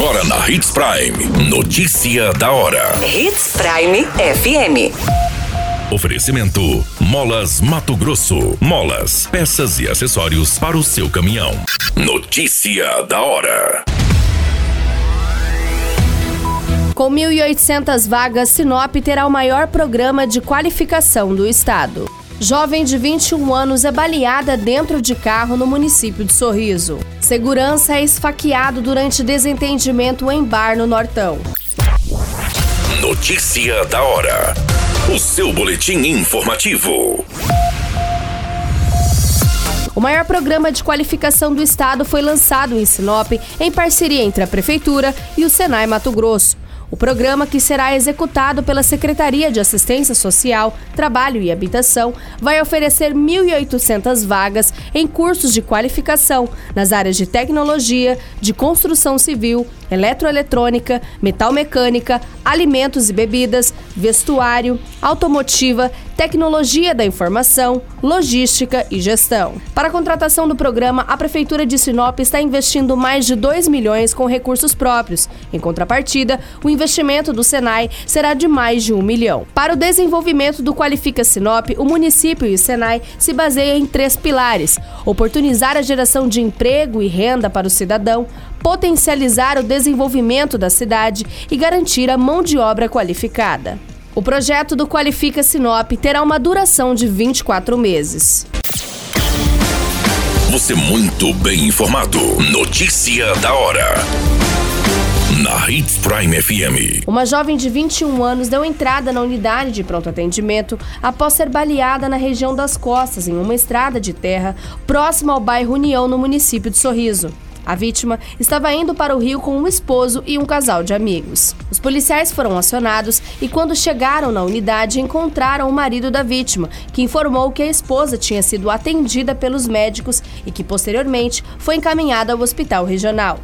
Agora na Hits Prime. Notícia da hora. Hits Prime FM. Oferecimento: Molas Mato Grosso. Molas, peças e acessórios para o seu caminhão. Notícia da hora. Com 1.800 vagas, Sinop terá o maior programa de qualificação do estado. Jovem de 21 anos é baleada dentro de carro no município de Sorriso. Segurança é esfaqueado durante desentendimento em bar no Nortão. Notícia da hora. O seu boletim informativo. O maior programa de qualificação do estado foi lançado em Sinop em parceria entre a Prefeitura e o Senai Mato Grosso. O programa, que será executado pela Secretaria de Assistência Social, Trabalho e Habitação, vai oferecer 1.800 vagas em cursos de qualificação nas áreas de tecnologia, de construção civil, eletroeletrônica, metalmecânica, alimentos e bebidas, vestuário, automotiva, tecnologia da informação, logística e gestão. Para a contratação do programa, a Prefeitura de Sinop está investindo mais de 2 milhões com recursos próprios. Em contrapartida, o investimento do Senai será de mais de um milhão. Para o desenvolvimento do Qualifica Sinop, o município e o Senai se baseiam em três pilares: oportunizar a geração de emprego e renda para o cidadão, potencializar o desenvolvimento da cidade e garantir a mão de obra qualificada. O projeto do Qualifica Sinop terá uma duração de 24 meses. Você muito bem informado. Notícia da hora. Na Hits Prime FM. Uma jovem de 21 anos deu entrada na unidade de pronto atendimento após ser baleada na região das costas, em uma estrada de terra próxima ao bairro União, no município de Sorriso. A vítima estava indo para o Rio com um esposo e um casal de amigos. Os policiais foram acionados e, quando chegaram na unidade, encontraram o marido da vítima, que informou que a esposa tinha sido atendida pelos médicos e que, posteriormente, foi encaminhada ao hospital regional.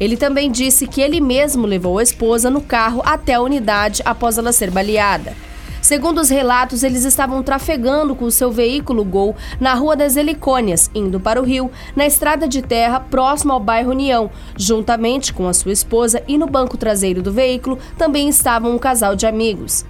Ele também disse que ele mesmo levou a esposa no carro até a unidade após ela ser baleada. Segundo os relatos, eles estavam trafegando com o seu veículo Gol na Rua das Helicônias, indo para o Rio, na estrada de terra próximo ao bairro União. Juntamente com a sua esposa e no banco traseiro do veículo também estavam um casal de amigos.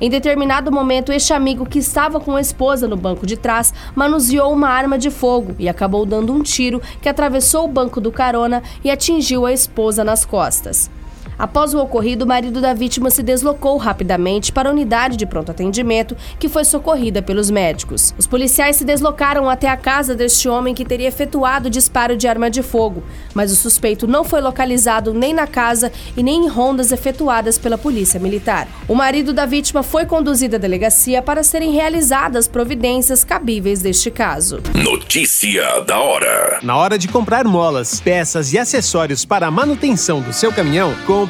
Em determinado momento, este amigo que estava com a esposa no banco de trás manuseou uma arma de fogo e acabou dando um tiro que atravessou o banco do carona e atingiu a esposa nas costas. Após o ocorrido, o marido da vítima se deslocou rapidamente para a unidade de pronto atendimento, que foi socorrida pelos médicos. Os policiais se deslocaram até a casa deste homem que teria efetuado o disparo de arma de fogo, mas o suspeito não foi localizado nem na casa e nem em rondas efetuadas pela polícia militar. O marido da vítima foi conduzido à delegacia para serem realizadas providências cabíveis deste caso. Notícia da hora. Na hora de comprar molas, peças e acessórios para a manutenção do seu caminhão, com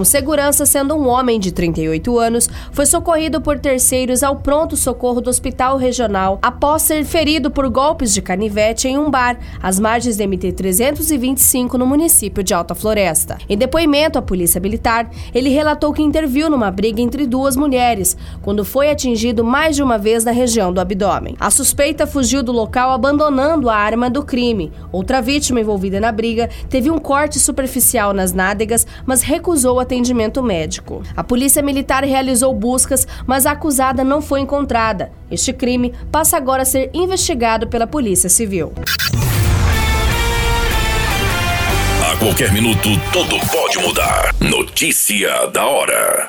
Um segurança, sendo um homem de 38 anos, foi socorrido por terceiros ao pronto-socorro do Hospital Regional após ser ferido por golpes de canivete em um bar, às margens da MT-325, no município de Alta Floresta. Em depoimento à Polícia Militar, ele relatou que interviu numa briga entre duas mulheres, quando foi atingido mais de uma vez na região do abdômen. A suspeita fugiu do local abandonando a arma do crime. Outra vítima envolvida na briga teve um corte superficial nas nádegas, mas recusou atendimento médico. A Polícia Militar realizou buscas, mas a acusada não foi encontrada. Este crime passa agora a ser investigado pela Polícia Civil. A qualquer minuto, tudo pode mudar. Notícia da hora.